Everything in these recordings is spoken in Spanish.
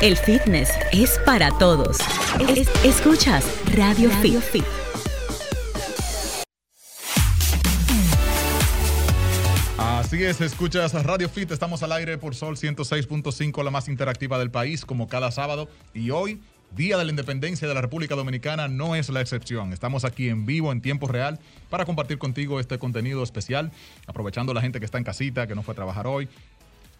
El fitness es para todos. Es- escuchas Radio, Fit. Así es, escuchas Radio Fit, estamos al aire por Sol 106.5, la más interactiva del país, como cada sábado. Y hoy, Día de la Independencia de la República Dominicana, no es la excepción. Estamos aquí en vivo, en tiempo real, para compartir contigo este contenido especial, aprovechando la gente que está en casita, que no fue a trabajar hoy,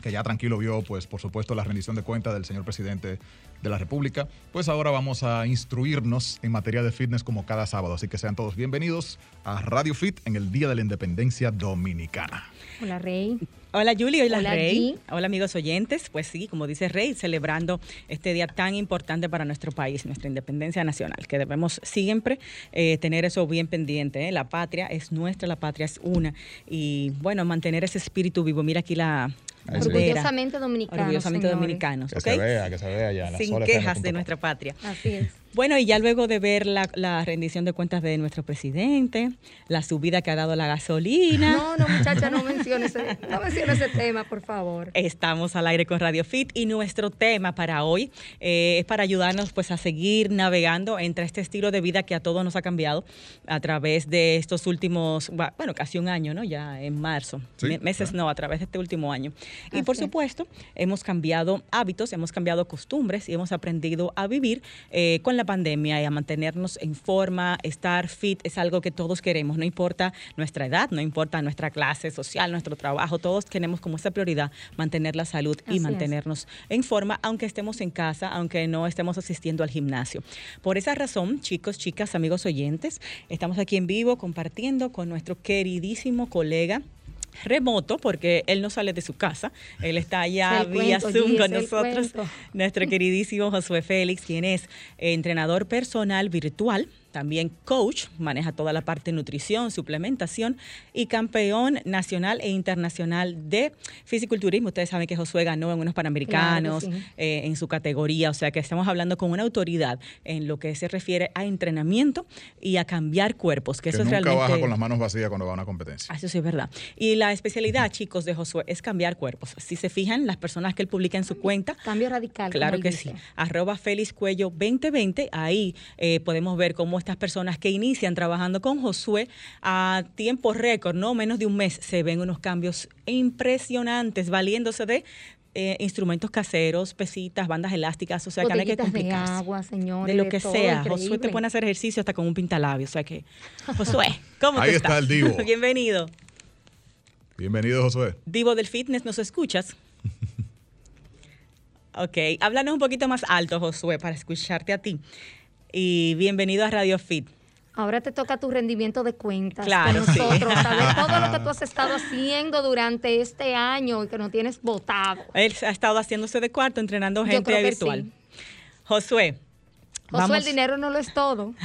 que ya tranquilo vio, pues por supuesto, la rendición de cuentas del señor presidente de la República. Pues ahora vamos a instruirnos en materia de fitness como cada sábado. Así que sean todos bienvenidos a Radio Fit en el Día de la Independencia Dominicana. Hola, Rey. Hola Julie, hola, Hola, Rey. G. Hola amigos oyentes. Pues sí, como dice Rey, celebrando este día tan importante para nuestro país, nuestra independencia nacional, que debemos siempre eh, tener eso bien pendiente. ¿eh? La patria es nuestra, la patria es una. Y bueno, mantener ese espíritu vivo. Mira aquí la. Orgullosamente dominicanos. Orgullosamente señores. dominicanos. Que se vea, que se vea ya. Sin quejas de nuestra patria. Así es. Bueno, y ya luego de ver la, la rendición de cuentas de nuestro presidente, la subida que ha dado la gasolina. No, no, muchacha, no menciones ese, no menciones ese tema, por favor. Estamos al aire con Radio Fit y nuestro tema para hoy eh, es para ayudarnos pues a seguir navegando entre este estilo de vida que a todos nos ha cambiado a través de estos últimos, bueno, casi un año, ¿no? Ya en marzo, Sí, Me- meses claro. no, a través de este último año. Y Así por es. supuesto, hemos cambiado hábitos, hemos cambiado costumbres y hemos aprendido a vivir eh, con la pandemia y a mantenernos en forma, estar fit es algo que todos queremos, no importa nuestra edad, no importa nuestra clase social, nuestro trabajo, todos tenemos como esa prioridad mantener la salud Así y es. mantenernos en forma, aunque estemos en casa, aunque no estemos asistiendo al gimnasio. Por esa razón, chicos, chicas, amigos oyentes, estamos aquí en vivo compartiendo con nuestro queridísimo colega remoto porque él no sale de su casa, él está allá el vía cuento, Zoom con nosotros, cuento. nuestro queridísimo Josué Félix, quien es entrenador personal virtual, también coach, maneja toda la parte de nutrición, suplementación y campeón nacional e internacional de fisiculturismo. Ustedes saben que Josué ganó en unos panamericanos Claro que sí. eh, en su categoría, o sea que estamos hablando con una autoridad en lo que se refiere a entrenamiento y a cambiar cuerpos, que, Que eso es nunca realmente baja con las manos vacías cuando va a una competencia. Ah, Eso sí es verdad. Y la especialidad, chicos, de Josué es cambiar cuerpos. Si se fijan, las personas que él publica en su cuenta, Cambio radical. Claro que dice. sí. Arroba Félix Cuello 2020. Ahí eh, podemos ver cómo estas personas que inician trabajando con Josué a tiempo récord, no menos de un mes, se ven unos cambios impresionantes, valiéndose de eh, instrumentos caseros, pesitas, bandas elásticas, o sea que no hay que Botellitas de complicarse. agua, señores. de lo que todo, sea. Josué te pone a hacer ejercicio hasta con un pintalabio. O sea que, Josué, ¿cómo Ahí tú está estás? el divo. Bienvenido. Bienvenido, Josué. Divo del Fitness, ¿nos escuchas? Ok, háblanos un poquito más alto, Josué, para escucharte a ti. Y bienvenido a Radio Fit. Ahora te toca tu rendimiento de cuentas Claro, con sí. nosotros, saber todo lo que tú has estado haciendo durante este año y que nos tienes votado. Él ha estado haciéndose de cuarto, entrenando Yo gente creo que virtual. sí. Josué. Josué, vamos- el dinero no lo es todo.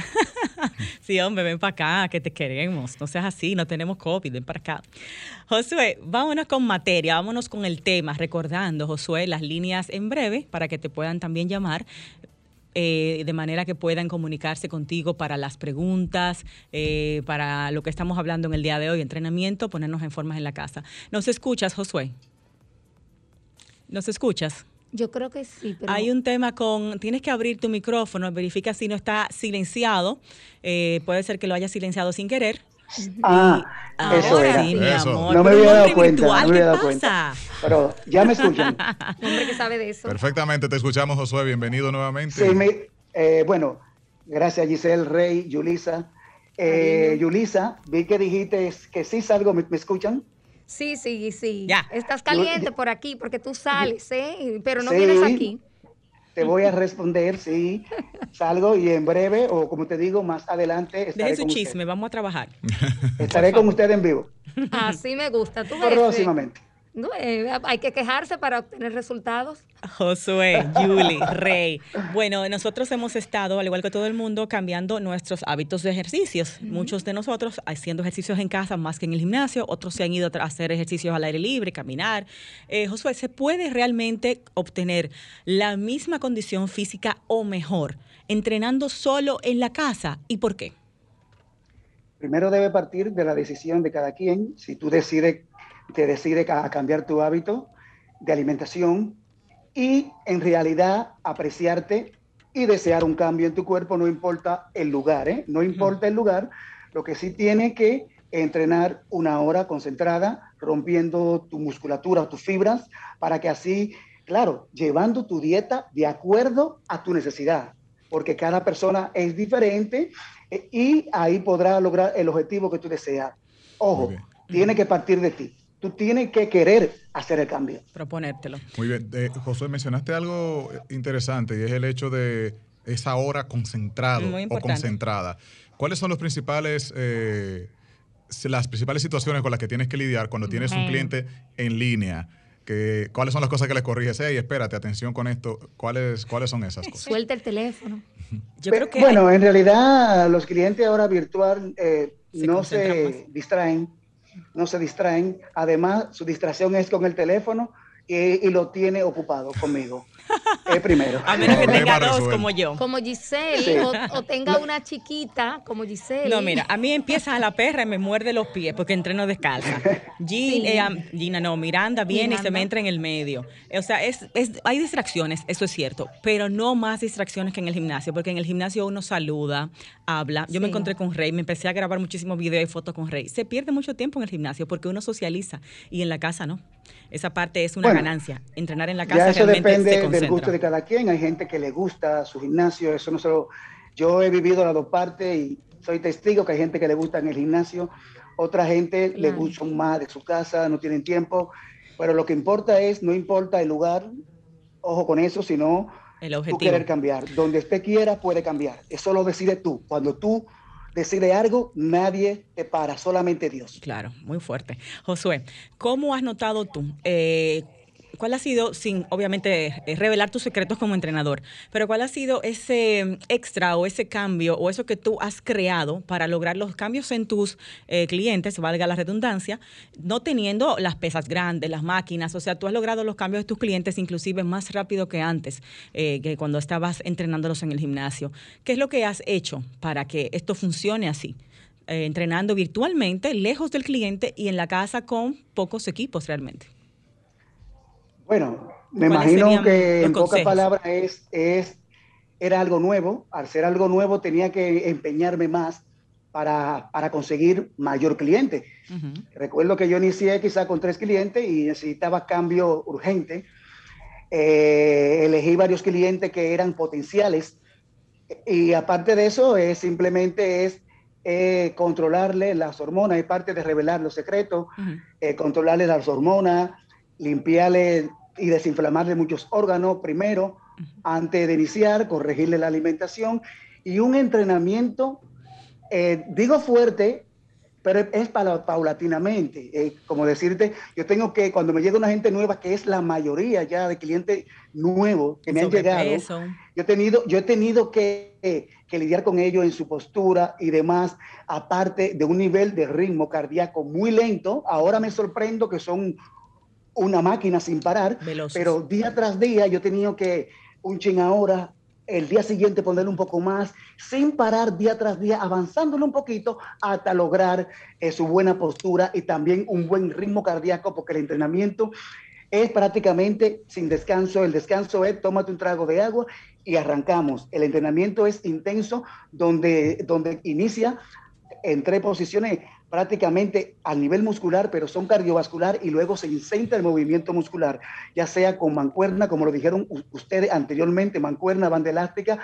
Sí, hombre, ven para acá, que te queremos. No seas así, no tenemos COVID, ven para acá. Josué, vámonos con materia, vámonos con el tema, recordando, Josué, las líneas en breve para que te puedan también llamar. Eh, de manera que puedan comunicarse contigo para las preguntas, eh, para lo que estamos hablando en el día de hoy, entrenamiento, ponernos en formas en la casa. ¿Nos escuchas, Josué? ¿Nos escuchas? Yo creo que sí, pero Hay un tema con, tienes que abrir tu micrófono, verifica si no está silenciado. Eh, puede ser que lo haya silenciado sin querer. Ah, Ahora eso era. sí, mi Eso. amor. No me había dado cuenta, virtual, no me había ¿qué dado cuenta. Pero ya me escuchan. hombre que sabe de eso. Perfectamente, te escuchamos, Josué. Bienvenido nuevamente. Sí, me- eh, bueno, gracias Giselle, Rey, Yulisa. Eh, Cariño. Yulisa, vi que dijiste que sí salgo, ¿me, me escuchan? Sí, sí, sí. Ya. Estás caliente Yo- por aquí porque tú sales, ¿eh? Pero no Sí. vienes aquí. Te voy a responder, sí, salgo y en breve, o como te digo, más adelante estaré Deje su con usted. chisme, vamos a trabajar. Estaré con usted en vivo, Así me gusta. ¿Tú ves? próximamente. No, eh, hay que quejarse para obtener resultados. Josué, Julie, Rey. Bueno, nosotros hemos estado, al igual que todo el mundo, cambiando nuestros hábitos de ejercicios. Muchos de nosotros haciendo ejercicios en casa más que en el gimnasio, otros se han ido a hacer ejercicios al aire libre, caminar. Eh, Josué, ¿se puede realmente obtener la misma condición física o mejor entrenando solo en la casa? ¿Y por qué? Primero debe partir de la decisión de cada quien. Si tú decides, te decides a cambiar tu hábito de alimentación, y en realidad apreciarte y desear un cambio en tu cuerpo, no importa el lugar, ¿eh? no importa el lugar, lo que sí tiene que entrenar una hora concentrada, rompiendo tu musculatura, tus fibras, para que así, claro, llevando tu dieta de acuerdo a tu necesidad, porque cada persona es diferente eh, y ahí podrá lograr el objetivo que tú deseas. Ojo, tiene que partir de ti. Tú tienes que querer hacer el cambio. Proponértelo. Muy bien. Eh, José, mencionaste algo interesante y es el hecho de esa hora concentrado o concentrada. ¿Cuáles son los principales, eh, las principales situaciones con las que tienes que lidiar cuando tienes un cliente en línea? Que, ¿Cuáles son las cosas que le corriges? Hey, espérate, atención con esto. ¿Cuáles, ¿Cuáles son esas cosas? Suelta el teléfono. Yo creo que bueno, en realidad los clientes ahora virtual eh, no se distraen, no se distraen. Además, su distracción es con el teléfono y, lo tiene ocupado conmigo. Es primero. A menos que tenga dos como yo. Como Giselle, o, tenga una chiquita como Giselle. No, mira, a mí empieza a la perra y me muerde los pies porque entreno descalza. Gina, eh, Gina no, Miranda viene y se me entra en el medio. O sea, es, hay distracciones, eso es cierto, pero no más distracciones que en el gimnasio, porque en el gimnasio uno saluda, habla. Yo me encontré con Rey, me empecé a grabar muchísimos videos y fotos con Rey. Se pierde mucho tiempo en el gimnasio porque uno socializa y en la casa no. Esa parte es una ganancia. Entrenar en la casa ya eso depende del gusto de cada quien. Hay gente que le gusta su gimnasio. Eso no solo. Yo he vivido las dos partes y soy testigo que hay gente que le gusta en el gimnasio. Otra gente le gusta más de su casa, no tienen tiempo. Pero lo que importa es, no importa el lugar, ojo con eso, sino el objetivo. tú querer cambiar. Donde usted quiera, puede cambiar. Eso lo decide tú. Cuando tú decide algo, nadie te para, solamente Dios. Claro, muy fuerte. Josué, ¿cómo has notado tú? Eh, ¿Cuál ha sido, sin obviamente eh, revelar tus secretos como entrenador, pero cuál ha sido ese extra o ese cambio o eso que tú has creado para lograr los cambios en tus eh, clientes, valga la redundancia, no teniendo las pesas grandes, las máquinas, o sea, tú has logrado los cambios de tus clientes inclusive más rápido que antes, eh, que cuando estabas entrenándolos en el gimnasio. ¿Qué es lo que has hecho para que esto funcione así? entrenando virtualmente, lejos del cliente y en la casa con pocos equipos realmente. Bueno, me imagino que en pocas palabras es, es, era algo nuevo. Al ser algo nuevo tenía que empeñarme más para, para conseguir mayor cliente. Recuerdo que yo inicié quizá con tres clientes y necesitaba cambio urgente. Eh, elegí varios clientes que eran potenciales y aparte de eso es simplemente es eh, controlarle las hormonas, es parte de revelar los secretos, eh, controlarle las hormonas, limpiarle y desinflamarle muchos órganos primero, antes de iniciar, corregirle la alimentación y un entrenamiento, eh, digo fuerte, pero es para, paulatinamente. Eh, como decirte, yo tengo que, cuando me llega una gente nueva, que es la mayoría ya de clientes nuevos que me han llegado, yo he tenido, yo he tenido que, que lidiar con ellos en su postura y demás, aparte de un nivel de ritmo cardíaco muy lento. Ahora me sorprendo que son una máquina sin parar, pero día tras día yo he tenido que un ching ahora, el día siguiente ponerle un poco más, sin parar día tras día, avanzándole un poquito hasta lograr eh, su buena postura y también un buen ritmo cardíaco, porque el entrenamiento es prácticamente sin descanso. El descanso es tómate un trago de agua y arrancamos. El entrenamiento es intenso, donde, donde inicia en tres posiciones prácticamente a nivel muscular, pero son cardiovascular y luego se incentra el movimiento muscular, ya sea con mancuerna, como lo dijeron ustedes anteriormente, mancuerna, banda elástica,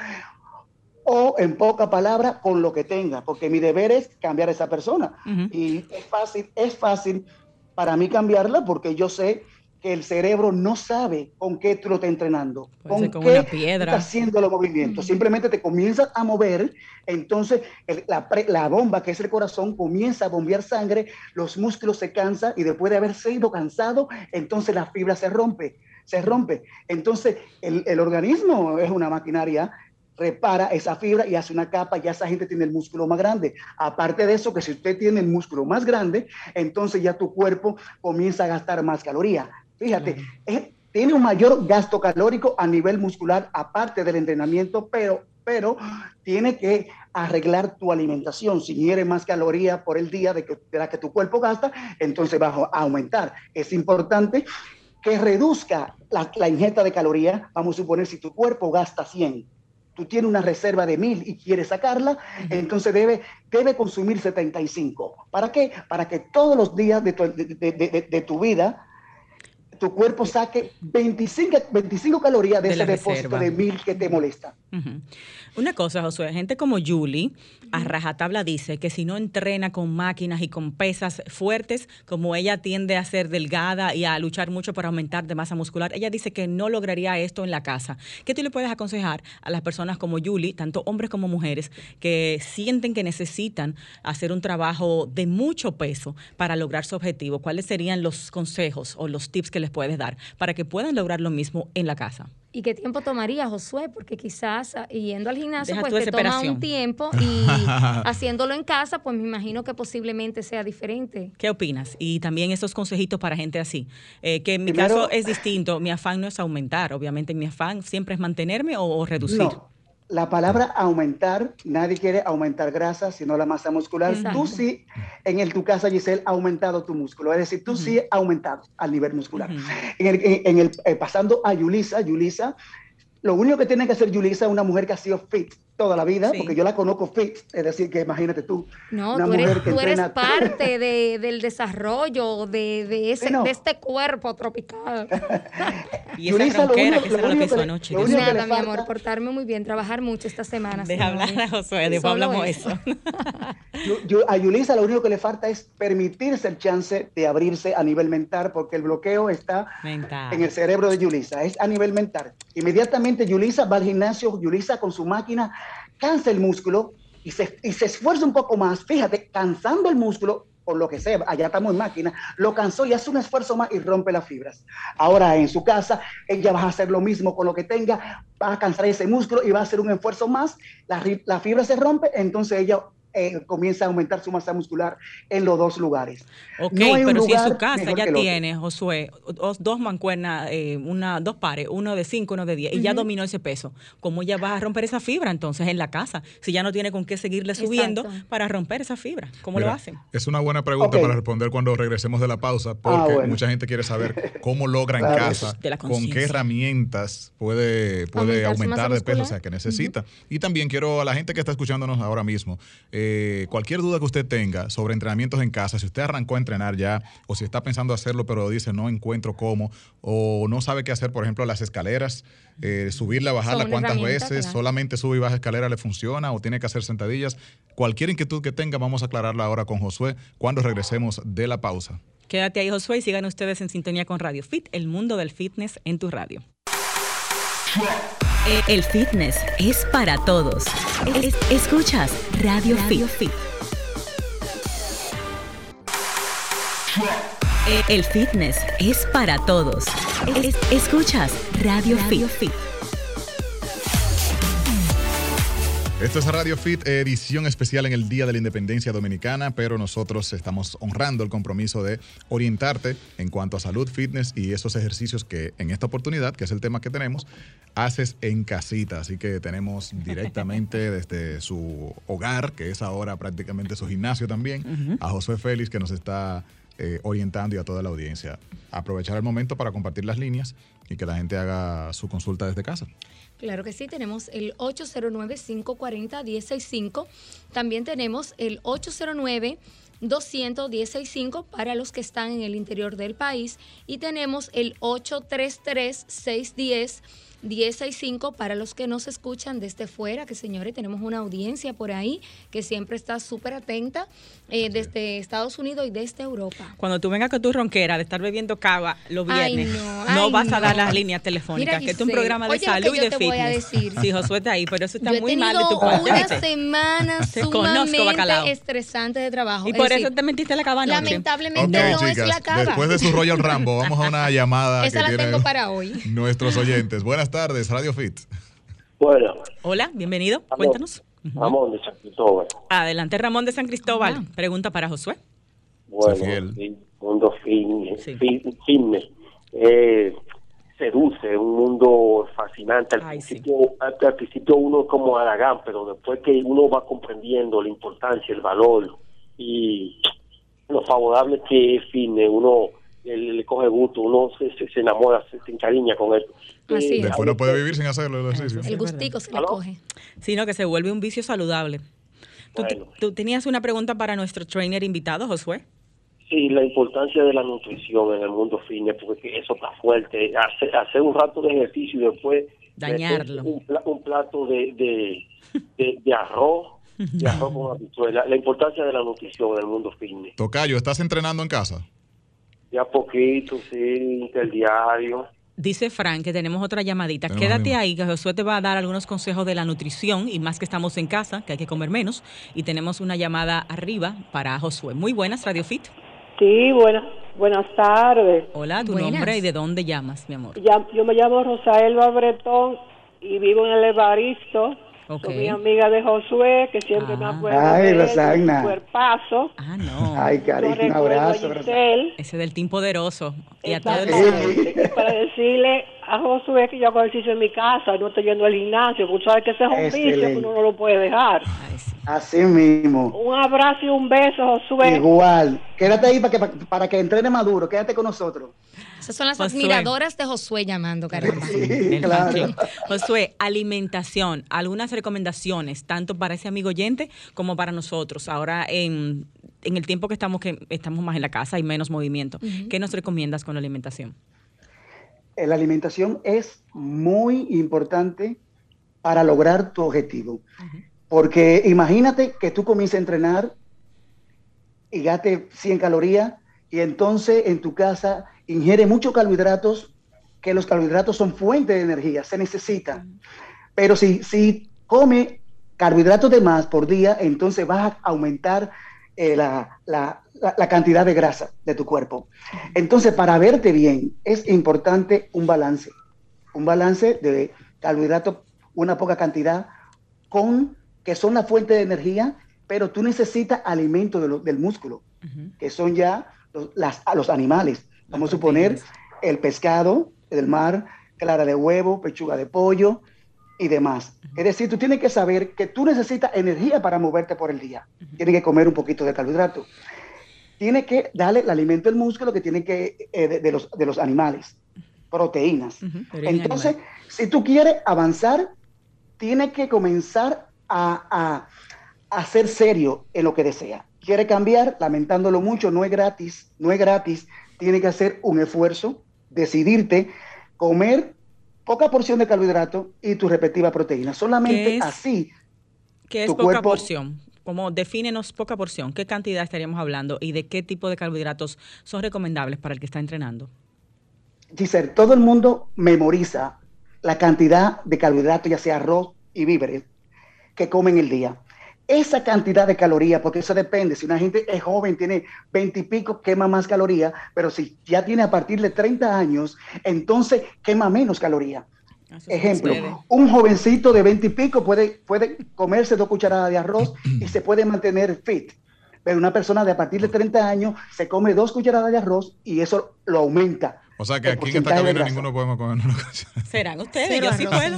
o en poca palabra, con lo que tenga, porque mi deber es cambiar a esa persona. Y es fácil, es fácil para mí cambiarla porque yo sé que el cerebro no sabe con qué tú lo estás entrenando, con, qué una piedra. estás haciendo los movimientos. Simplemente te comienzas a mover, entonces la, la, bomba, que es el corazón, comienza a bombear sangre, los músculos se cansan y después de haber sido cansado, entonces la fibra se rompe, se rompe. Entonces el, el organismo es una maquinaria repara esa fibra y hace una capa, ya esa gente tiene el músculo más grande. Aparte de eso, que si usted tiene el músculo más grande, entonces ya tu cuerpo comienza a gastar más calorías. Fíjate, tiene un mayor gasto calórico a nivel muscular, aparte del entrenamiento, pero, pero tiene que arreglar tu alimentación. Si quieres más calorías por el día de, que, la que tu cuerpo gasta, entonces va a aumentar. Es importante que reduzca la, la ingesta de calorías. Vamos a suponer si tu cuerpo gasta 100, tú tienes una reserva de 1000 y quieres sacarla, entonces debe, debe consumir 75. ¿Para qué? Para que todos los días de tu, de tu vida tu cuerpo saque 25, 25 calorías de, ese depósito de mil que te molesta. Una cosa, Josué, gente como Julie, a rajatabla dice que si no entrena con máquinas y con pesas fuertes, como ella tiende a ser delgada y a luchar mucho para aumentar de masa muscular, ella dice que no lograría esto en la casa. ¿Qué tú le puedes aconsejar a las personas como Julie, tanto hombres como mujeres, que sienten que necesitan hacer un trabajo de mucho peso para lograr su objetivo? ¿Cuáles serían los consejos o los tips que les puedes dar para que puedan lograr lo mismo en la casa? ¿Y qué tiempo tomaría, Josué? Porque quizás ah, yendo al gimnasio, pues te toma un tiempo y haciéndolo en casa, pues me imagino que posiblemente sea diferente. ¿Qué opinas? Y también esos consejitos para gente así. Eh, que en mi caso es distinto. Mi afán no es aumentar, obviamente mi afán siempre es mantenerme o, reducir la palabra aumentar, nadie quiere aumentar grasa, sino la masa muscular. Tú sí, en el, tu casa, Giselle, ha aumentado tu músculo. Es decir, tú sí ha aumentado al nivel muscular. En el, en el eh, pasando a Yulisa, Yulisa, lo único que tiene que hacer Yulisa es una mujer que ha sido fit toda la vida, porque yo la conozco fit, es decir, que imagínate tú. No, tú eres, tú eres parte de, del desarrollo de, de, ese, de este cuerpo tropical. y esa Yulisa, ronquera, lo que será lo que hizo anoche. Nada, mi amor, portarme muy bien, trabajar mucho esta semana. Deja hablar a Josué, después hablamos eso. a Yulisa lo único que le falta es permitirse el chance de abrirse a nivel mental, porque el bloqueo está en el cerebro de Yulisa, es a nivel mental. Inmediatamente Yulisa va al gimnasio, Yulisa con su máquina cansa el músculo y se, y se esfuerza un poco más, fíjate, cansando el músculo, por lo que sea, allá estamos en máquina, lo cansó y hace un esfuerzo más y rompe las fibras. Ahora en su casa, ella va a hacer lo mismo con lo que tenga, va a cansar ese músculo y va a hacer un esfuerzo más, la, la fibra se rompe, entonces ella eh, comienza a aumentar su masa muscular en los dos lugares. Ok, pero si en su casa ya tiene, Josué, dos, mancuernas, eh, una, dos pares, uno de cinco, uno de diez, y ya dominó ese peso, ¿cómo ya va a romper esa fibra entonces en la casa? Si ya no tiene con qué seguirle subiendo para romper esa fibra, ¿cómo lo hacen? Es una buena pregunta para responder cuando regresemos de la pausa, ah, porque mucha gente quiere saber cómo logra en casa, con qué herramientas puede, puede aumentar, de peso, o sea, que necesita. Y también quiero a la gente que está escuchándonos ahora mismo, eh, cualquier duda que usted tenga sobre entrenamientos en casa, si usted arrancó a entrenar ya o si está pensando hacerlo pero dice no encuentro cómo o no sabe qué hacer, por ejemplo, las escaleras, eh, subirla, bajarla cuántas veces, solamente sube y baja escalera le funciona o tiene que hacer sentadillas. Cualquier inquietud que tenga, vamos a aclararla ahora con Josué cuando regresemos de la pausa. Quédate ahí, Josué, y sigan ustedes en sintonía con Radio Fit, el mundo del fitness en tu radio. El fitness es para todos. escuchas Radio, Fit. El fitness es para todos. escuchas Radio, Fit. Esto es Radio Fit, edición especial en el Día de la Independencia Dominicana, pero nosotros estamos honrando el compromiso de orientarte en cuanto a salud, fitness y esos ejercicios que en esta oportunidad, que es el tema que tenemos, haces en casita. Así que tenemos directamente desde su hogar, que es ahora prácticamente su gimnasio también, a José Félix que nos está eh, orientando y a toda la audiencia. Aprovechar el momento para compartir las líneas y que la gente haga su consulta desde casa. Claro que sí, tenemos el 809-540-165. También tenemos el 809 200 para los que están en el interior del país y tenemos el 833 610 1065 para los que nos escuchan desde fuera, que señores, tenemos una audiencia por ahí que siempre está súper atenta eh, desde Estados Unidos y desde Europa. Cuando tú vengas con tu ronquera de estar bebiendo cava los viernes, no, vas a dar las líneas telefónicas, que es un programa de salud y de fitness. Voy a decir. Sí, Josué está ahí, pero eso está muy mal de tu parte. una semana sumamente estresante de trabajo. Y por eso te mentiste la cava Lamentablemente no es la cava. Después de su Royal Rambo, vamos a una llamada Esa la tengo para hoy. nuestros oyentes. Buenas tardes, Radio Fit. Bueno. Hola, bienvenido. Cuéntanos. Ramón de San Cristóbal. Adelante, Ramón de San Cristóbal. Pregunta para Josué. Bueno, mundo fin, eh, seduce, un mundo fascinante. Al, principio, al, principio uno como Aragán, pero después que uno va comprendiendo la importancia, el valor y lo favorable que es fin, uno le, coge gusto, uno se, se, enamora, se, encariña con él. Así Después no puede vivir sin hacerlo el ejercicio. El gustico se le coge. Sino que se vuelve un vicio saludable. ¿Tú, tenías una pregunta para nuestro trainer invitado, Josué? Sí, la importancia de la nutrición en el mundo fitness, porque eso está fuerte. Hacer, hacer un rato de ejercicio y después... Dañarlo. Un, plato de, de, de, arroz, de arroz con habichuela. La importancia de la nutrición en el mundo fitness. Tocayo, ¿estás entrenando en casa? Ya poquito, sí, interdiario. Dice Frank que tenemos otra llamadita. Quédate ahí, que Josué te va a dar algunos consejos de la nutrición y más que estamos en casa, que hay que comer menos. Y tenemos una llamada arriba para Josué. Muy buenas, Radio Fit. Sí, buenas, buenas tardes. Hola, tu nombre y de dónde llamas, mi amor. Ya, yo me llamo Rosaelba Bretón y vivo en el Evaristo. Soy mi amiga de Josué, que siempre me acuerdo Ay, de él, cuerpazo. Ah, no. Ay, cariño, un abrazo. Ese del team poderoso. Y a todos Para decirle a Josué que yo hago ejercicio en mi casa, no estoy yendo al gimnasio, porque sabes que ese es un vicio que uno no lo puede dejar. Así mismo. Un abrazo y un beso, Josué. Igual. Quédate ahí para que, para que entrene maduro, quédate con nosotros. Esas son las admiradoras de Josué llamando, caramba. Josué, alimentación, algunas recomendaciones, tanto para ese amigo oyente como para nosotros. Ahora, en, el tiempo que estamos, que estamos más en la casa y menos movimiento, ¿qué nos recomiendas con la alimentación? Eh, la alimentación es muy importante para lograr tu objetivo. Porque imagínate que tú comiences a entrenar y gaste 100 calorías y entonces en tu casa ingiere muchos carbohidratos, que los carbohidratos son fuente de energía, se necesitan. Pero si, si come carbohidratos de más por día, entonces vas a aumentar eh, la, cantidad de grasa de tu cuerpo. Entonces, para verte bien, es importante un balance. Un balance de carbohidratos, una poca cantidad, con que son la fuente de energía, pero tú necesitas alimento del músculo, que son ya los, las, los animales. Vamos a suponer el pescado del mar, clara de huevo, pechuga de pollo y demás. Es decir, tú tienes que saber que tú necesitas energía para moverte por el día. Tienes que comer un poquito de carbohidrato. Tienes que darle el alimento al músculo que tiene que, eh, de, los, de los animales, proteínas. Entonces, si tú quieres avanzar, tienes que comenzar a, a, a ser serio en lo que desea. Quiere cambiar, lamentándolo mucho, no es gratis, no es gratis tiene que hacer un esfuerzo, decidirte, comer poca porción de carbohidrato y tu respectiva proteína. Solamente así. ¿Qué es poca porción? Como defínenos poca porción, ¿qué cantidad estaríamos hablando y de qué tipo de carbohidratos son recomendables para el que está entrenando? Giselle, todo el mundo memoriza la cantidad de carbohidratos, ya sea arroz y víveres, que comen el día esa cantidad de calorías, porque eso depende. Si una gente es joven, tiene 20 y pico, quema más calorías, pero si ya tiene a partir de 30 años, entonces quema menos calorías. Ejemplo, un jovencito de 20 y pico puede, puede comerse dos cucharadas de arroz y se puede mantener fit. Pero una persona de a partir de 30 años se come dos cucharadas de arroz y eso lo aumenta. O sea que aquí en esta cabina ninguno podemos comer una. ¿Serán ustedes? Yo sí puedo.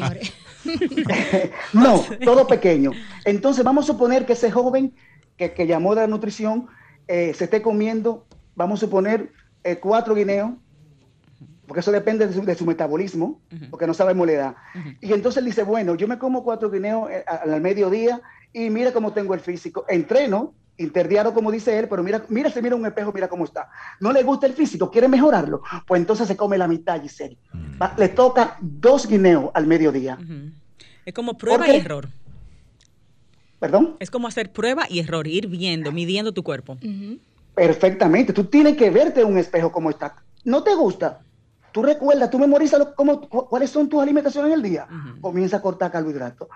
no, todo pequeño. Entonces vamos a suponer que ese joven que, llamó de la nutrición eh, se esté comiendo, vamos a suponer, eh, cuatro guineos, porque eso depende de su, metabolismo, porque no sabemos la edad. Y entonces él dice, bueno, yo me como cuatro guineos eh, al mediodía y mira cómo tengo el físico. Entreno, interdiario como dice él, pero mira, mira, se mira un espejo, mira cómo está. No le gusta el físico, quiere mejorarlo, pues entonces se come la mitad, Giselle. Mm. Le toca dos guineos al mediodía. Es como prueba y error. ¿Perdón? Es como hacer prueba y error, ir viendo, midiendo tu cuerpo. Perfectamente. Tú tienes que verte en un espejo como está. ¿No te gusta? Tú recuerdas, tú memorizas cómo, cuáles son tus alimentaciones en el día. Comienza a cortar carbohidratos.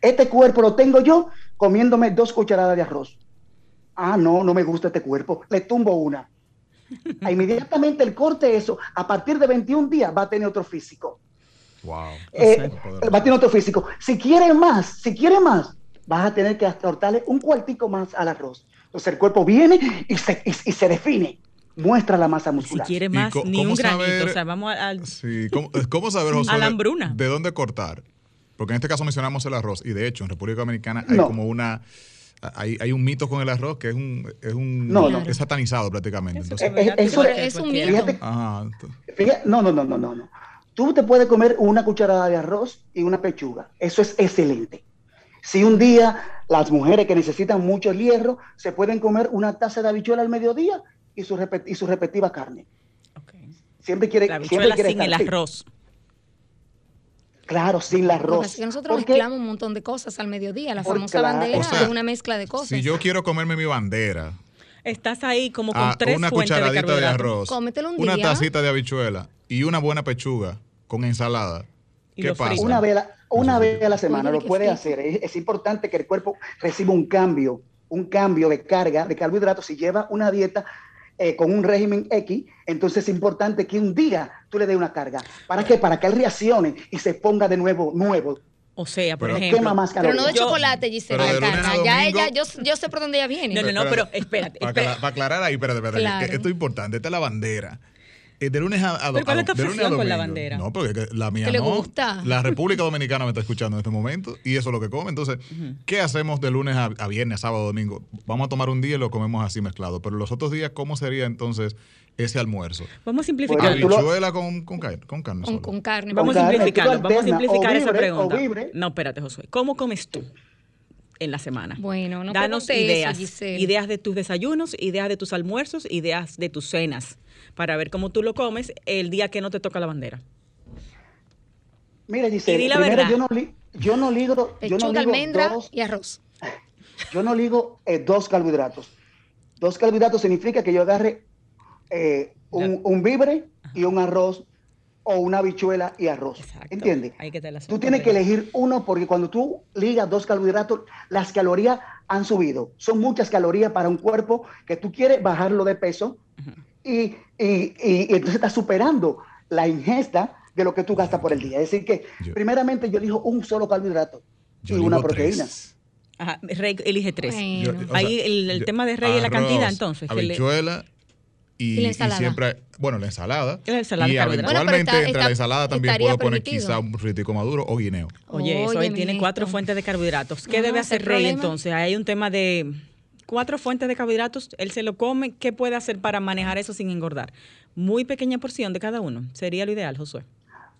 Este cuerpo lo tengo yo comiéndome dos cucharadas de arroz ah, no, no me gusta este cuerpo, le tumbo una. Inmediatamente el corte eso, a partir de 21 días va a tener otro físico. Wow. Eh, va a tener otro físico. Si quiere más, si quiere más, vas a tener que cortarle un cuartico más al arroz. Entonces el cuerpo viene y se, y, se define muestra la masa muscular. Si quiere más, ni un granito. o sea, vamos al, sí, ¿cómo, saber, José, a la hambruna. De, dónde cortar? Porque en este caso mencionamos el arroz y de hecho en República Dominicana hay como una hay, hay un mito con el arroz que es un, es un no, es satanizado prácticamente. Entonces, eso, es, un mito. no, no, no, no, no. Tú te puedes comer una cucharada de arroz y una pechuga. Eso es excelente. Si un día las mujeres que necesitan mucho hierro se pueden comer una taza de habichuela al mediodía y su, y su respectiva carne. Siempre quiere, la siempre quiere sin el arroz. Claro, sin el arroz. que nosotros mezclamos un montón de cosas al mediodía. La famosa bandera es una mezcla de cosas. Si yo quiero comerme mi bandera, estás ahí como con ah, tres una fuentes cucharadita de, de arroz, una tacita de habichuela y una buena pechuga con ensalada. ¿Qué pasa? Una vez, una vez a la semana lo puede hacer. Es, importante que el cuerpo reciba un cambio, un cambio de carga de carbohidratos. Si lleva una dieta eh, con un régimen X, entonces es importante que un día tú le des una carga. ¿Para qué? Para que él reaccione y se ponga de nuevo nuevo. O sea, por ejemplo. pero no de chocolate, Gisela. ya ella, yo, yo, sé por dónde ella viene. No, no, no, pero, espérate. Para, aclarar ahí, espérate, espérate. esto es importante. Esta es la bandera. Eh, de lunes a, a, ¿Pero cuál es tu obsesión con la bandera? No, porque la mía le no. gusta? La República Dominicana me está escuchando en este momento y eso es lo que come. Entonces, ¿qué hacemos de lunes a, viernes, sábado, domingo? Vamos a tomar un día y lo comemos así mezclado. Pero los otros días, ¿cómo sería entonces ese almuerzo? Vamos a simplificar. Habichuela con, con, carne. Con carne. Con, carne. Vamos a simplificarlo. Vamos a simplificar esa pregunta. No, espérate, Josué. ¿Cómo comes tú? en la semana. Bueno, no Danos ideas, ideas de tus desayunos, ideas de tus almuerzos, ideas de tus cenas para ver cómo tú lo comes el día que no te toca la bandera. Mira, Giselle, yo no, li, yo no ligo, yo no ligo almendra dos, y arroz. Yo no ligo eh, dos carbohidratos. Dos carbohidratos significa que yo agarre eh, un, un, vibre y un arroz o una habichuela y arroz. ¿Entiendes? tú tienes que elegir uno porque cuando tú ligas dos carbohidratos, las calorías han subido. Son muchas calorías para un cuerpo que tú quieres bajarlo de peso y, entonces está superando la ingesta de lo que tú gastas por el día. Es decir, que primeramente yo elijo un solo carbohidrato y una proteína. Ajá, Rey elige tres. Ahí el, tema de Rey es la cantidad, entonces. Habichuela y, y, siempre, bueno, la ensalada. La ensalada y eventualmente entre la ensalada también puedo poner quizá un fritico maduro o guineo. Oye, eso ahí tiene cuatro fuentes de carbohidratos. ¿Qué debe hacer Rey entonces? Hay un tema de cuatro fuentes de carbohidratos, él se lo come, ¿qué puede hacer para manejar eso sin engordar? Muy pequeña porción de cada uno, sería lo ideal, Josué.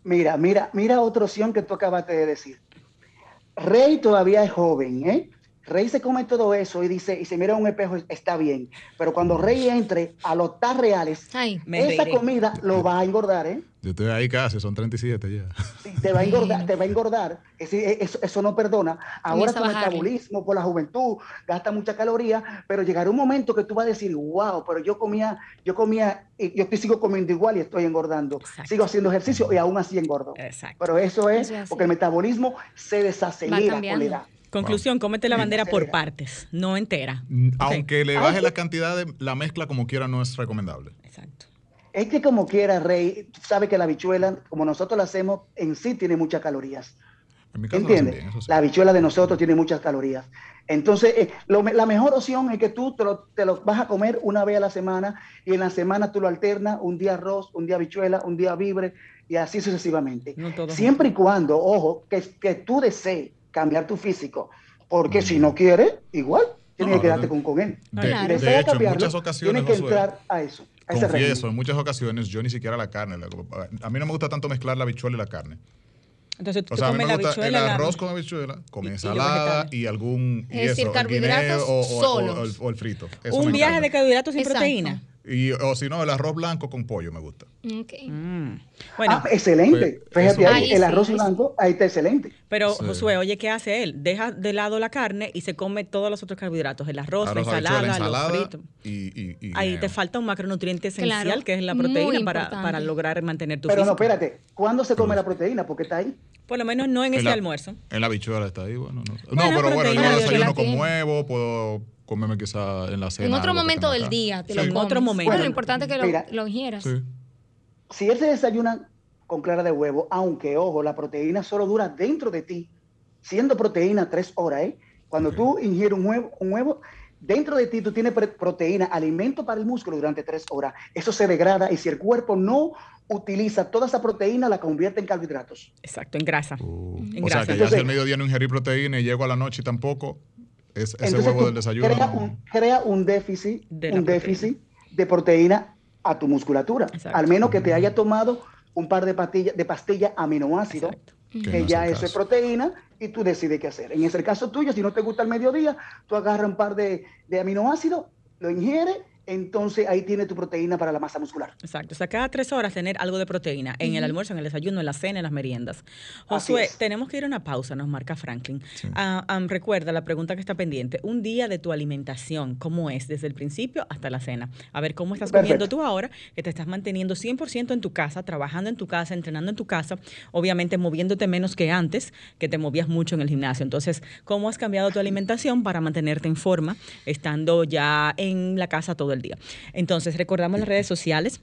Mira, mira, mira otra opción que tú acabaste de decir. Rey todavía es joven, ¿eh? Rey se come todo eso y dice, y se mira un espejo, está bien. Pero cuando Rey entre a los tar reales, esa comida lo va a engordar, ¿eh? Yo estoy ahí casi, son 37 ya. Sí, te va a engordar, te va a engordar. Eso, no perdona. Ahora tu metabolismo por la juventud gasta mucha caloría, pero llegará un momento que tú vas a decir, wow, pero yo comía, yo comía, y yo sigo comiendo igual y estoy engordando. Sigo haciendo ejercicio y aún así engordo. Exacto. Pero eso es, porque el metabolismo se desacelera con la edad. Conclusión, cómete la bandera por partes, no entera. Aunque le baje la cantidad de la mezcla como quiera, no es recomendable. Exacto. Es que como quiera, Rey, sabe que la habichuela, como nosotros la hacemos, en sí tiene muchas calorías. ¿Entiendes? La habichuela de nosotros tiene muchas calorías. Entonces, eh, la mejor opción es que tú te lo, te lo, vas a comer una vez a la semana y en la semana tú lo alternas, un día arroz, un día habichuela, un día vibre y así sucesivamente. Siempre y cuando, ojo, que, que tú desees cambiar tu físico, porque si no quieres, igual tienes que quedarte con, con él. De, hecho, en muchas ocasiones, tienes que entrar a eso. A confieso, en muchas ocasiones yo ni siquiera la carne. A mí no me gusta tanto mezclar la habichuela y la carne. Entonces tú o sea, comes la gusta el arroz con habichuela, con ensalada y, algún es decir, carbohidratos o, solo. O, el, frito. un viaje de carbohidratos sin proteína. Y, o si no, el arroz blanco con pollo me gusta. Okay. Mm. Bueno, ah, excelente. Pues, Fíjate ahí, el arroz blanco, ahí está excelente. Pero, Josué, oye, ¿qué hace él? Deja de lado la carne y se come todos los otros carbohidratos, el arroz, la ensalada, los fritos. Y, ahí te falta un macronutriente esencial, que es la proteína, para, para, lograr mantener tu Pero no, espérate, ¿cuándo se come la proteína? Porque está ahí. Por lo menos no en, ese almuerzo. En la bichuela está ahí, bueno. No, no pero bueno, yo desayuno con huevo, puedo comerme quizá en la cena. En otro momento del día, te lo En otro momento. Bueno, lo importante es que lo, lo ingieras. Si él se desayuna con clara de huevo, aunque, ojo, la proteína solo dura dentro de ti, siendo proteína tres horas, ¿eh? Cuando tú ingieres un huevo, un huevo, dentro de ti tú tienes proteína, alimento para el músculo durante tres horas. Eso se degrada y si el cuerpo no utiliza toda esa proteína, la convierte en carbohidratos. Exacto, en grasa. Uh. o sea, que ya si al mediodía no ingerí proteína y llego a la noche y tampoco, Es ese huevo del desayuno. Crea un, crea un déficit, de un déficit de proteína a tu musculatura. Al menos que te haya tomado un par de pastillas de pastilla aminoácido, que, ya eso es proteína, y tú decides qué hacer. En ese caso tuyo, si no te gusta el mediodía, tú agarras un par de, de aminoácidos, lo ingieres entonces ahí tiene tu proteína para la masa muscular. Exacto. O sea, cada tres horas tener algo de proteína en el almuerzo, en el desayuno, en la cena, en las meriendas. Josué, tenemos que ir a una pausa, nos marca Franklin. Ah, recuerda la pregunta que está pendiente. Un día de tu alimentación, ¿cómo es desde el principio hasta la cena? A ver, ¿cómo estás comiendo tú ahora? Que te estás manteniendo 100% en tu casa, trabajando en tu casa, entrenando en tu casa, obviamente moviéndote menos que antes, que te movías mucho en el gimnasio. Entonces, ¿cómo has cambiado tu alimentación para mantenerte en forma, estando ya en la casa todo el día. Entonces, recordamos las redes sociales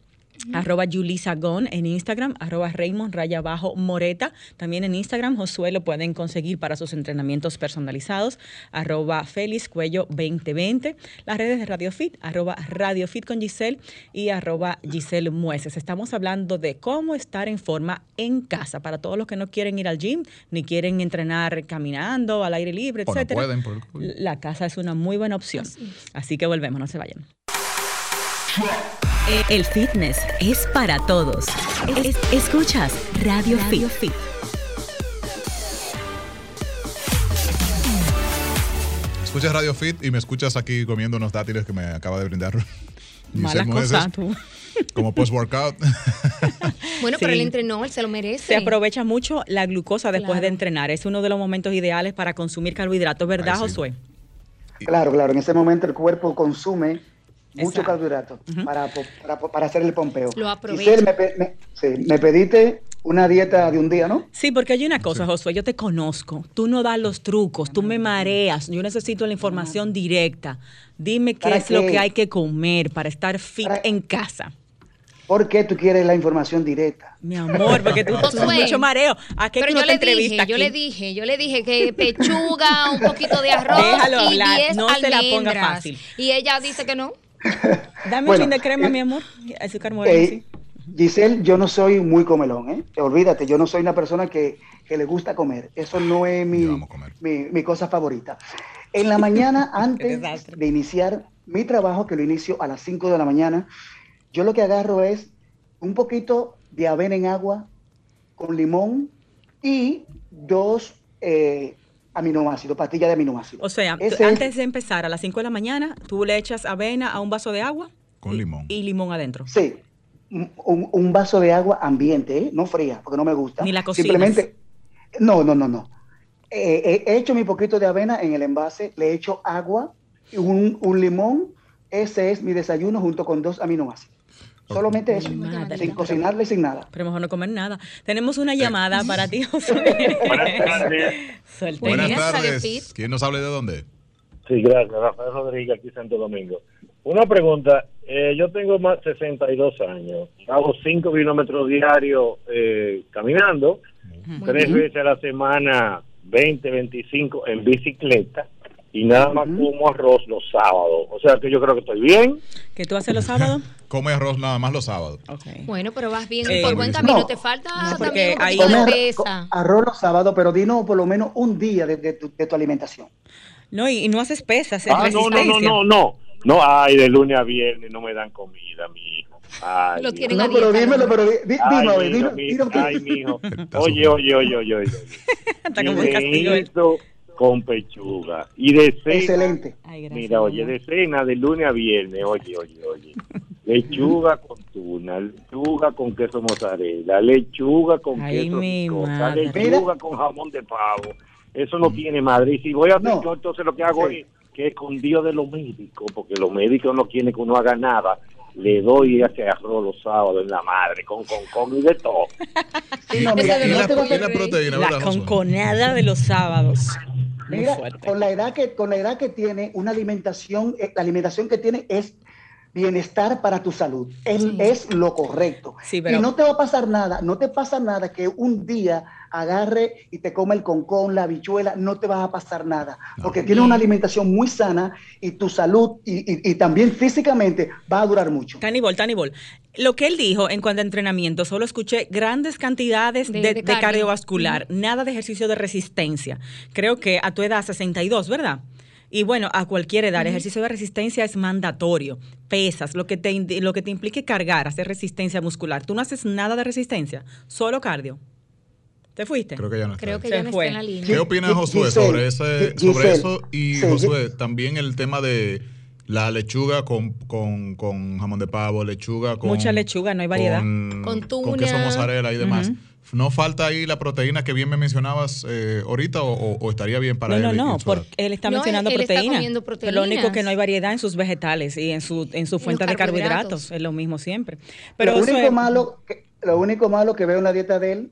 arroba Julisa Gon en Instagram, arroba Raymond Raya Bajo Moreta, también en Instagram, Josué lo pueden conseguir para sus entrenamientos personalizados, arroba Félix Cuello 2020, las redes de Radio Fit, arroba Radio Fit con Giselle y arroba Giselle Mueces. Estamos hablando de cómo estar en forma en casa, para todos los que no quieren ir al gym, ni quieren entrenar caminando, al aire libre, etcétera. La casa es una muy buena opción. Así que volvemos, no se vayan. El fitness es para todos. escuchas Radio, Fit. Escuchas Radio Fit y me escuchas aquí comiendo unos dátiles que me acaba de brindar. Mala cosa, tú. Como post-workout. bueno, pero él entrenó, él se lo merece. Se aprovecha mucho la glucosa después de entrenar. Es uno de los momentos ideales para consumir carbohidratos, ¿verdad, Josué? Claro, claro. En ese momento el cuerpo consume mucho carbohidrato para, para, hacer el pompeo. Lo aprovecho. Me, sí, me, pediste una dieta de un día, ¿no? Sí, porque hay una cosa, Josué, yo te conozco. Tú no das los trucos, tú me mareas. Yo necesito la información directa. Dime qué es lo que hay que comer para estar fit en casa. ¿Por qué tú quieres la información directa? Mi amor, porque tú tienes mucho mareo. ¿A qué Pero yo le dije, yo le dije, yo le dije que pechuga, un poquito de arroz y 10 no se la ponga fácil. Y ella dice que no. Dame un chin de crema, eh, mi amor. Azúcar moreno, eh, Giselle, yo no soy muy comelón, ¿eh? Olvídate, yo no soy una persona que, le gusta comer. Eso no es mi, mi, cosa favorita. En la mañana, antes de iniciar mi trabajo, que lo inicio a las 5 de la mañana, yo lo que agarro es un poquito de avena en agua con limón y dos eh, aminoácidos, pastillas de aminoácidos. O sea, antes de empezar a las 5 de la mañana, tú le echas avena a un vaso de agua. Con limón. Y limón adentro. Sí. Un, vaso de agua ambiente, ¿eh? no fría, porque no me gusta. Ni la cocina. Simplemente, no, no, no, no. Eh, he hecho mi poquito de avena en el envase, le echo agua, un, un limón, ese es mi desayuno junto con dos aminoácidos. Solamente eso, sin cocinarle, sin nada. Pero mejor no comer nada. Tenemos una llamada para ti, José. Buenas tardes. Buenas tardes. ¿Quién nos habla de dónde? Sí, gracias. Rafael Rodríguez, aquí Santo Domingo. Una pregunta. Eh, yo tengo más de 62 años. Hago 5 kilómetros diarios eh, caminando. tres veces a la semana, 20, 25 en bicicleta y nada más como arroz los sábados. O sea que yo creo que estoy bien. ¿Qué tú haces los sábados? Come arroz nada más los sábados. Bueno, pero vas bien eh, por buen camino. Te falta también de Arroz los sábados, pero dinos por lo menos un día de, tu, alimentación. No, y, no haces pesas. Ah, no, no, no, no, no. No, ay, de lunes a viernes no me dan comida, mi hijo. Ay, lo tienen no, pero dímelo, pero dímelo, dímelo. Ay, mi hijo. Oye, oye, oye, oye, oye. Está como un castigo con pechuga. Y de cena. Excelente. mira, oye, de cena de lunes a viernes, oye, oye, oye. Lechuga con tuna, lechuga con queso mozzarella, lechuga con queso picota, lechuga con jamón de pavo. Eso no tiene madre. Y si voy a hacer yo, entonces lo que hago es que escondido de los médicos, porque los médicos no quieren que uno haga nada, le doy ese arroz los sábados en la madre, con con, con y de todo. la, proteína, la conconada de los sábados. Mira, con la edad que con la edad que tiene, una alimentación, eh, la alimentación que tiene es bienestar para tu salud. Es, lo correcto. Y no te va a pasar nada, no te pasa nada que un día agarre y te come el concón, la habichuela, no te va a pasar nada, porque tienes una alimentación muy sana y tu salud y, también físicamente va a durar mucho. Tanibol, Tanibol, lo que él dijo en cuanto a entrenamiento, solo escuché grandes cantidades de, cardiovascular, nada de ejercicio de resistencia. Creo que a tu edad 62, ¿verdad? Y bueno, a cualquier edad, el ejercicio de resistencia es mandatorio. Pesas, lo que, te, lo que te implique cargar, hacer resistencia muscular. Tú no haces nada de resistencia, solo cardio. ¿Te fuiste? Creo que ya no está. Creo que ya no está en la línea. ¿Qué opina Josué sobre, ese, sobre eso? Y Josué, también el tema de la lechuga con, con, con, jamón de pavo, lechuga con... Mucha lechuga, no hay variedad. Con, tuna. Con queso mozzarella y demás. ¿No falta ahí la proteína que bien me mencionabas eh, ahorita o, estaría bien para él? No, no, no, porque él está mencionando proteína. lo único que no hay variedad en sus vegetales y en su, en su fuente de carbohidratos. Es lo mismo siempre. Pero lo, único malo que, lo único malo que veo en la dieta de él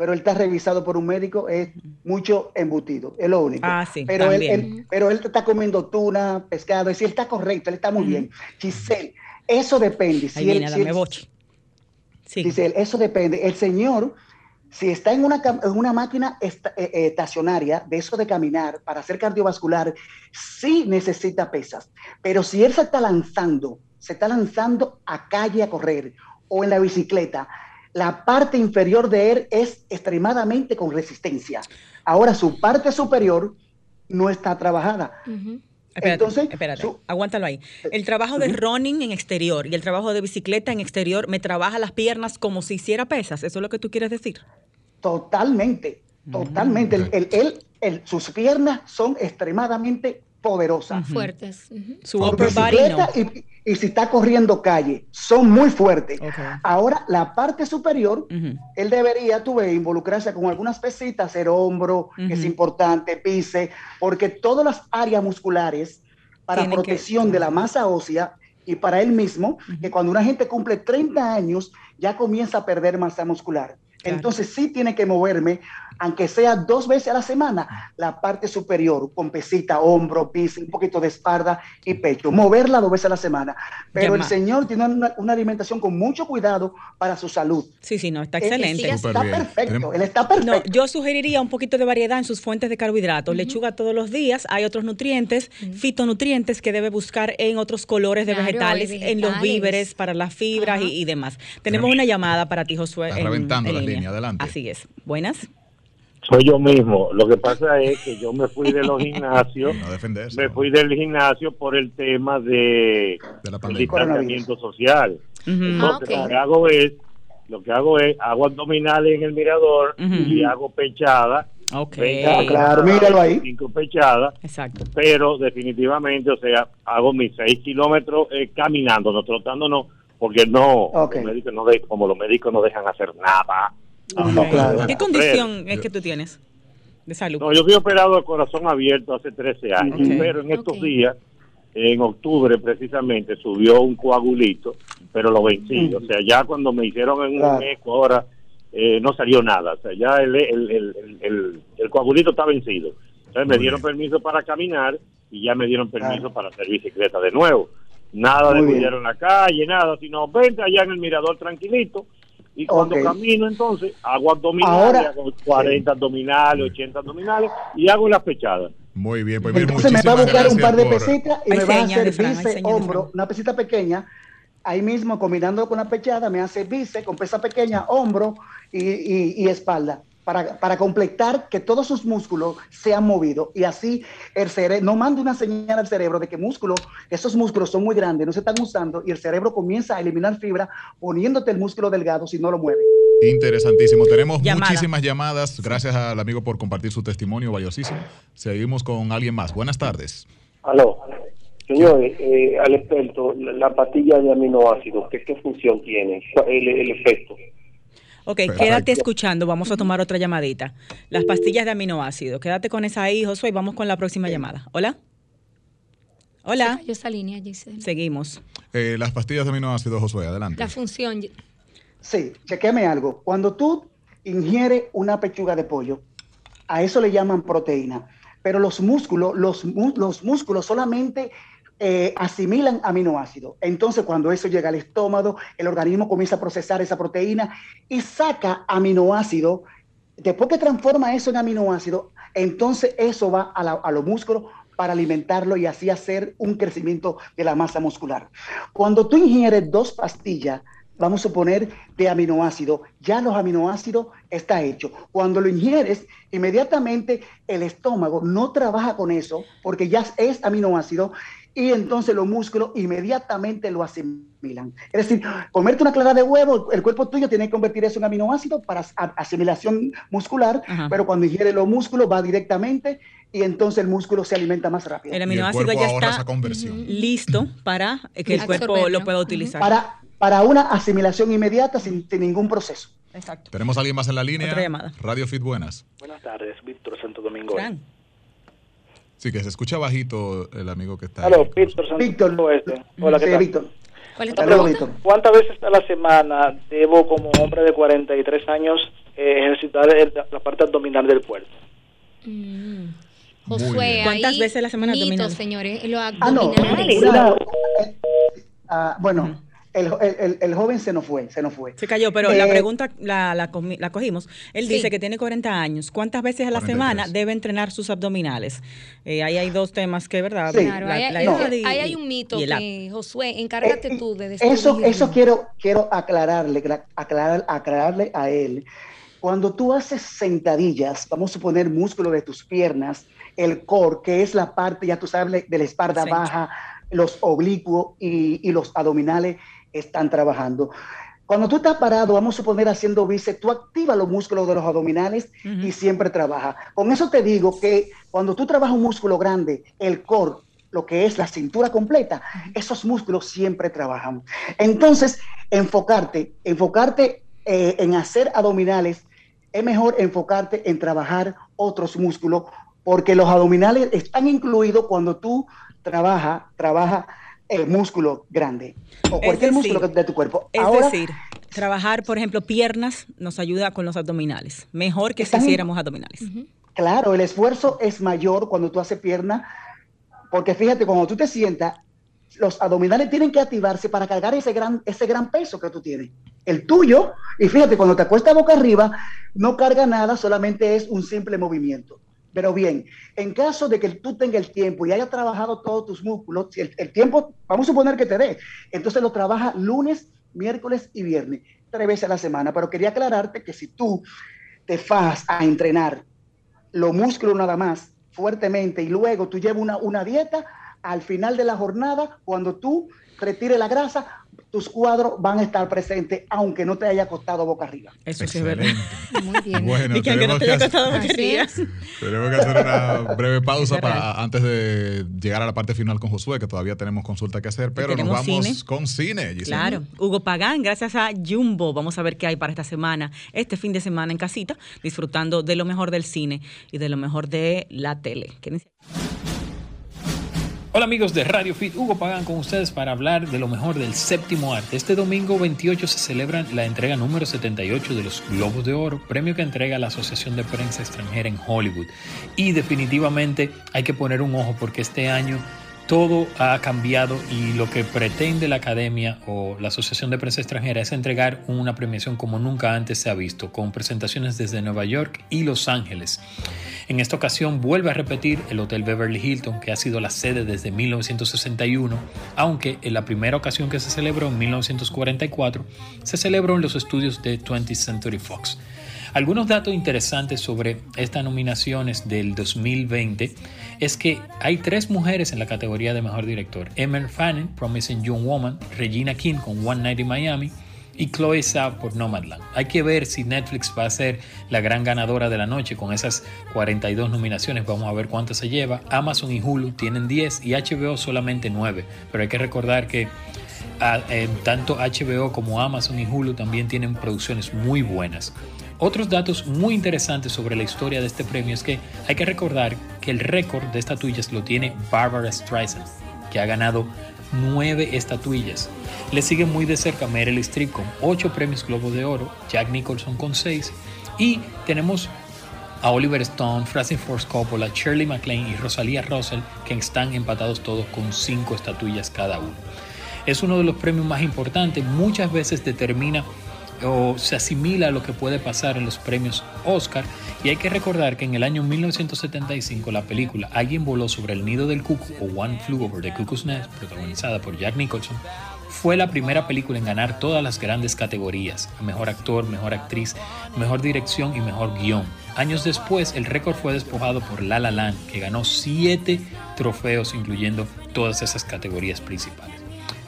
pero él está revisado por un médico, es mucho embutido, es lo único. Ah, sí, pero, él, pero él está comiendo tuna, pescado, es decir, él está correcto, él está muy bien. Giselle, eso depende. Si Ahí él, boche. Sí. Giselle, eso depende. El señor, si está en una, en una máquina eh, eh, estacionaria, de eso de caminar, para hacer cardiovascular, sí necesita pesas. Pero si él se está lanzando, se está lanzando a calle a correr o en la bicicleta, la parte inferior de él es extremadamente con resistencia. Ahora su parte superior no está trabajada. Espérate, Entonces, espérate, aguántalo ahí. El trabajo de running en exterior y el trabajo de bicicleta en exterior me trabaja las piernas como si hiciera pesas. ¿Eso es lo que tú quieres decir? Totalmente, totalmente. Mm. sus piernas son extremadamente poderosas. Fuertes. Su upper body no y si está corriendo calle, son muy fuertes. Ahora, la parte superior, él debería, tú ves, involucrarse con algunas pesitas, hacer hombro, es importante, pise, porque todas las áreas musculares para protección de la masa ósea y para él mismo, que cuando una gente cumple 30 años, ya comienza a perder masa muscular. Entonces sí tiene que moverme aunque sea dos veces a la semana, la parte superior, con pesita, hombro, piso, un poquito de espalda y pecho. Moverla dos veces a la semana. Pero el Señor tiene una, alimentación con mucho cuidado para su salud. Sí, sí, no, está excelente. está perfecto, él está perfecto. yo sugeriría un poquito de variedad en sus fuentes de carbohidratos. Lechuga todos los días, hay otros nutrientes, fitonutrientes que debe buscar en otros colores de vegetales, en los víveres, para las fibras y, demás. Tenemos una llamada para ti, Josué. reventando la línea, adelante. Así es. Buenas. Soy yo mismo. Lo que pasa es que yo me fui de los gimnasios, me fui del gimnasio por el tema de, de distanciamiento social. Entonces, ah, lo que hago es, lo que hago es, hago abdominales en el mirador y hago pechada. Ok. Ah, claro, míralo ahí. Cinco pechadas. Exacto. Pero definitivamente, o sea, hago mis seis kilómetros eh, caminando, no trotando, no, porque no, los médicos no como los médicos no dejan hacer nada. ¿Qué condición es que tú tienes de salud? No, yo fui operado de corazón abierto hace 13 años, pero en estos días, en octubre precisamente, subió un coagulito, pero lo vencí. O sea, ya cuando me hicieron en un eco ahora, eh, no salió nada. O sea, ya el, el, el, coagulito está vencido. Entonces me dieron permiso para caminar y ya me dieron permiso para hacer bicicleta de nuevo. Nada de cuidar en la calle, nada, sino vente allá en el mirador tranquilito. Y cuando camino, entonces, hago abdominales, hago 40 abdominales, 80 abdominales y hago las pechadas. Muy bien, pues Entonces me va a buscar un par de pesitas y me va a hacer bíceps, hombro, una pesita pequeña. Ahí mismo, combinando con la pechada, me hace bíceps con pesa pequeña, hombro y, y espalda para, completar que todos sus músculos se han movido y así el cerebro, no manda una señal al cerebro de que músculos, esos músculos son muy grandes, no se están usando y el cerebro comienza a eliminar fibra poniéndote el músculo delgado si no lo mueve. Interesantísimo. Tenemos muchísimas llamadas. Gracias al amigo por compartir su testimonio valiosísimo. Seguimos con alguien más. Buenas tardes. Aló. Señor, eh, al experto, la, pastilla de aminoácidos, ¿qué, ¿qué función tiene? El, el efecto. Ok, quédate escuchando, vamos a tomar otra llamadita. Las pastillas de aminoácidos. Quédate con esa ahí, Josué, y vamos con la próxima llamada. Hola. Hola. esa línea, Giselle. Seguimos. Eh, las pastillas de aminoácidos, Josué, adelante. La función. Sí, chequeme algo. Cuando tú ingieres una pechuga de pollo, a eso le llaman proteína. Pero los músculos, los, los músculos solamente eh, asimilan aminoácidos. Entonces, cuando eso llega al estómago, el organismo comienza a procesar esa proteína y saca aminoácido. Después que transforma eso en aminoácido, entonces eso va a, los músculos para alimentarlo y así hacer un crecimiento de la masa muscular. Cuando tú ingieres dos pastillas vamos a poner, de aminoácido. Ya los aminoácidos está hecho. Cuando lo ingieres, inmediatamente el estómago no trabaja con eso porque ya es aminoácido y entonces los músculos inmediatamente lo asimilan. Es decir, comerte una clara de huevo, el cuerpo tuyo tiene que convertir eso en aminoácido para asimilación muscular, pero cuando ingiere los músculos va directamente y entonces el músculo se alimenta más rápido. El aminoácido ya está listo para que el cuerpo lo pueda utilizar. Para, para una asimilación inmediata sin, ningún proceso. Exacto. ¿Tenemos a alguien más en la línea? Radio Fit, buenas. Buenas tardes, Víctor Santo Domingo. Sí, que se escucha bajito el amigo que está. Hola, Víctor Santo Víctor. Hola, ¿qué tal? Víctor. ¿Cuántas veces a la semana debo, como hombre de 43 años, eh, ejercitar la parte abdominal del cuerpo? Mm. Josué, ¿cuántas veces a la semana abdominal? señores, los abdominales. Ah, bueno el, joven se nos fue, se nos fue. Se cayó, pero la eh, pregunta la, la, cogimos. Él dice que tiene 40 años. ¿Cuántas veces a la semana debe entrenar sus abdominales? Eh, ahí hay dos temas que, ¿verdad? Claro, ahí, hay un mito que, Josué, encárgate eh, tú de Eso, eso quiero, quiero aclararle, aclarar, aclararle a él. Cuando tú haces sentadillas, vamos a poner músculo de tus piernas, el core, que es la parte, ya tú sabes, de la espalda baja, los oblicuos y, y los abdominales, están trabajando. Cuando tú estás parado, vamos a suponer haciendo bíceps, tú activas los músculos de los abdominales y siempre trabaja. Con eso te digo que cuando tú trabajas un músculo grande, el core, lo que es la cintura completa, esos músculos siempre trabajan. Entonces, enfocarte, enfocarte eh, en hacer abdominales, es mejor enfocarte en trabajar otros músculos, porque los abdominales están incluidos cuando tú trabajas, trabaja el músculo grande o cualquier músculo de tu cuerpo. Es decir, trabajar, por ejemplo, piernas nos ayuda con los abdominales. Mejor que si hiciéramos abdominales. Claro, el esfuerzo es mayor cuando tú haces pierna, porque fíjate, cuando tú te sientas, los abdominales tienen que activarse para cargar ese gran, ese gran peso que tú tienes. El tuyo, y fíjate, cuando te acuestas boca arriba, no carga nada, solamente es un simple movimiento. Pero bien, en caso de que tú tengas el tiempo y hayas trabajado todos tus músculos, el, tiempo, vamos a suponer que te dé, entonces lo trabaja lunes, miércoles y viernes, tres veces a la semana. Pero quería aclararte que si tú te vas a entrenar los músculos nada más fuertemente y luego tú llevas una, una dieta, al final de la jornada, cuando tú retires la grasa, tus cuadros van a estar presentes aunque no te haya costado boca arriba. Eso sí es verdad. Muy bien. Bueno, y que aunque no te haya costado boca arriba. Tenemos que hacer una breve pausa para antes de llegar a la parte final con Josué, que todavía tenemos consulta que hacer, pero nos vamos con cine. Claro. Hugo Pagán, gracias a Jumbo, vamos a ver qué hay para esta semana, este fin de semana en casita, disfrutando de lo mejor del cine y de lo mejor de la tele. Hola amigos de Radio Fit, Hugo Pagan con ustedes para hablar de lo mejor del séptimo arte. Este domingo 28 se celebra la entrega número 78 de los Globos de Oro, premio que entrega la Asociación de Prensa Extranjera en Hollywood. Y definitivamente hay que poner un ojo porque este año todo ha cambiado y lo que pretende la Academia o la Asociación de Prensa Extranjera es entregar una premiación como nunca antes se ha visto, con presentaciones desde Nueva York y Los Ángeles. En esta ocasión vuelve a repetir el Hotel Beverly Hilton, que ha sido la sede desde 1961, aunque en la primera ocasión que se celebró en 1944 se celebró en los estudios de 20th Century Fox. Algunos datos interesantes sobre estas nominaciones del 2020 es que hay tres mujeres en la categoría de mejor director. Emma Fanning, Promising Young Woman, Regina King con One Night in Miami y Chloe Zhao por Nomadland. Hay que ver si Netflix va a ser la gran ganadora de la noche con esas 42 nominaciones. Vamos a ver cuántas se lleva. Amazon y Hulu tienen 10 y HBO solamente 9. Pero hay que recordar que ah, eh, tanto HBO como Amazon y Hulu también tienen producciones muy buenas. Otros datos muy interesantes sobre la historia de este premio es que hay que recordar que el récord de estatuillas lo tiene Barbara Streisand, que ha ganado nueve estatuillas. Le sigue muy de cerca Meryl Streep con ocho premios Globo de Oro, Jack Nicholson con seis y tenemos a Oliver Stone, Francis Ford Coppola, Shirley MacLaine y Rosalia Russell que están empatados todos con cinco estatuillas cada uno. Es uno de los premios más importantes, muchas veces determina o se asimila a lo que puede pasar en los premios Oscar. Y hay que recordar que en el año 1975 la película Alguien voló sobre el nido del cuco o One Flew Over the Cuckoo's Nest, protagonizada por Jack Nicholson, Fue la primera película en ganar todas las grandes categorías, mejor actor, mejor actriz, mejor dirección y mejor guion. Años después, el récord fue despojado por La La Land, que ganó siete trofeos, incluyendo todas esas categorías principales.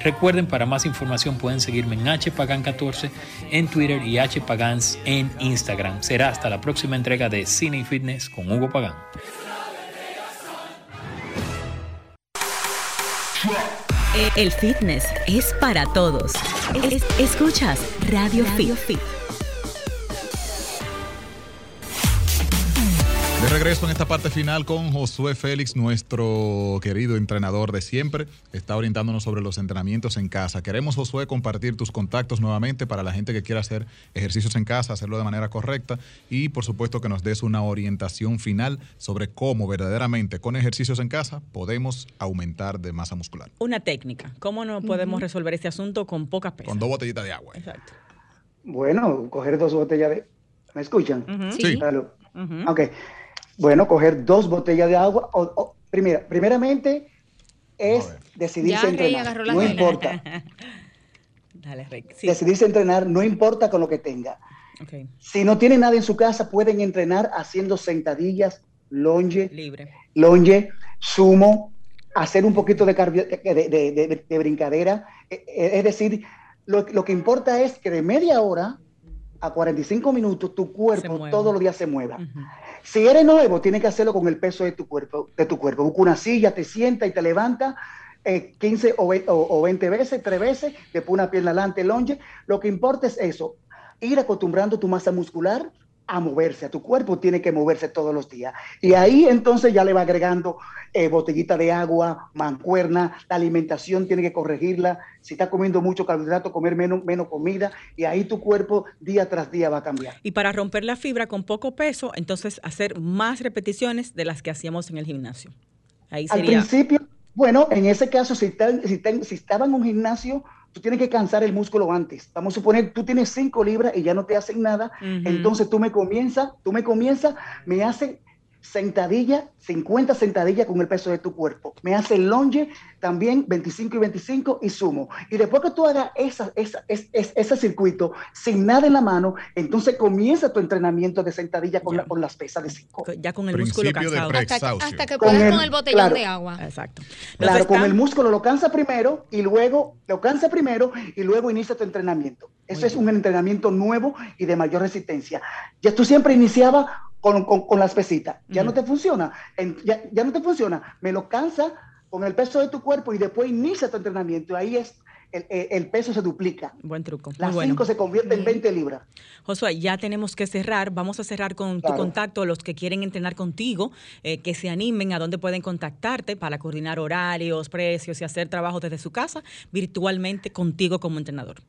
Recuerden, para más información pueden seguirme en hpagan14 en Twitter y hpagans en Instagram. Será hasta la próxima entrega de Cine y Fitness con Hugo Pagán. El fitness es para todos. escuchas Radio, Fit. De regreso en esta parte final con Josué Félix, nuestro querido entrenador de siempre. Está orientándonos sobre los entrenamientos en casa. Queremos, Josué, compartir tus contactos nuevamente para la gente que quiera hacer ejercicios en casa, hacerlo de manera correcta y, por supuesto, que nos des una orientación final sobre cómo verdaderamente con ejercicios en casa podemos aumentar de masa muscular. Una técnica. ¿Cómo no podemos resolver este asunto con pocas pesas? Con dos botellitas de agua. Exacto. Bueno, coger dos botellas de... ¿Me escuchan? Sí. Ok. Bueno, coger dos botellas de agua. O, primera, primeramente es decidirse entrenar. No importa. Dale, Rick. Decidirse entrenar, no importa con lo que tenga. Si no tiene nada en su casa, pueden entrenar haciendo sentadillas, longe, Libre. longe, sumo, hacer un poquito de, de, brincadera. E, e, es decir, lo, que importa es que de media hora a 45 minutos tu cuerpo todos los días se mueva. Si eres nuevo, tienes que hacerlo con el peso de tu cuerpo. De tu cuerpo. Busca una silla, te sienta y te levanta 15 eh, o, 20 veces, 3 veces, después una pierna adelante, longe. Lo que importa es eso, ir acostumbrando tu masa muscular a moverse, a tu cuerpo tiene que moverse todos los días. Y ahí entonces ya le va agregando eh, botellita de agua, mancuerna, la alimentación tiene que corregirla, si está comiendo mucho carbohidrato, comer menos, menos comida, y ahí tu cuerpo día tras día va a cambiar. Y para romper la fibra con poco peso, entonces hacer más repeticiones de las que hacíamos en el gimnasio. Ahí Al principio, bueno, en ese caso, si, si, si estaba en un gimnasio, tú tienes que cansar el músculo antes. Vamos a suponer, tú tienes 5 libras y ya no te hacen nada, entonces tú me comienzas, tú me comienzas, me hacen sentadilla, 50 sentadillas con el peso de tu cuerpo. Me hace longe también 25 y 25 y sumo. Y después que tú hagas esa, esa, ese circuito sin nada en la mano, entonces comienza tu entrenamiento de sentadilla con, con las pesas de 5. Ya con el músculo cansado. Hasta, que puedas con el, botellón de agua. Exacto. claro, con el músculo lo cansa primero y luego lo cansa primero y luego inicia tu entrenamiento. Eso es un entrenamiento nuevo y de mayor resistencia. Ya tú siempre iniciabas con, con, las pesitas. Ya no te funciona. ya, ya, no te funciona. Me lo cansa con el peso de tu cuerpo y después inicia tu entrenamiento. Ahí es. El, el peso se duplica. Buen truco. Las 5 se convierte en 20 libras. Josué, ya tenemos que cerrar. Vamos a cerrar con tu contacto, los que quieren entrenar contigo, eh, que se animen, a dónde pueden contactarte para coordinar horarios, precios y hacer trabajo desde su casa virtualmente contigo como entrenador.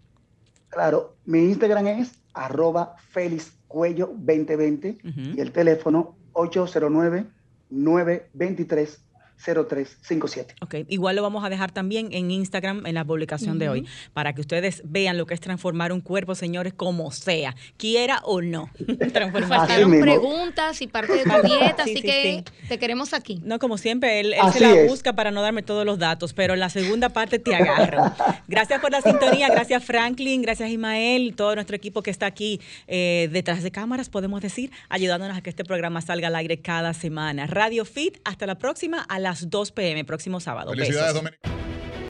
Claro, mi Instagram es arroba Félix Cuello 2020 y el teléfono 809 923 0357. Ok, igual lo vamos a dejar también en Instagram en la publicación de hoy, para que ustedes vean lo que es transformar un cuerpo, señores, como sea, quiera o no. Faltaron preguntas y parte de tu dieta, así que te queremos aquí. No, como siempre, él, se la busca para no darme todos los datos, pero en la segunda parte te agarro. gracias por la sintonía, gracias Franklin, gracias Ismael, todo nuestro equipo que está aquí eh, detrás de cámaras, podemos decir, ayudándonos a que este programa salga al aire cada semana. Radio Fit, hasta la próxima a las 2 pm, próximo sábado. Felicidades, Dominic.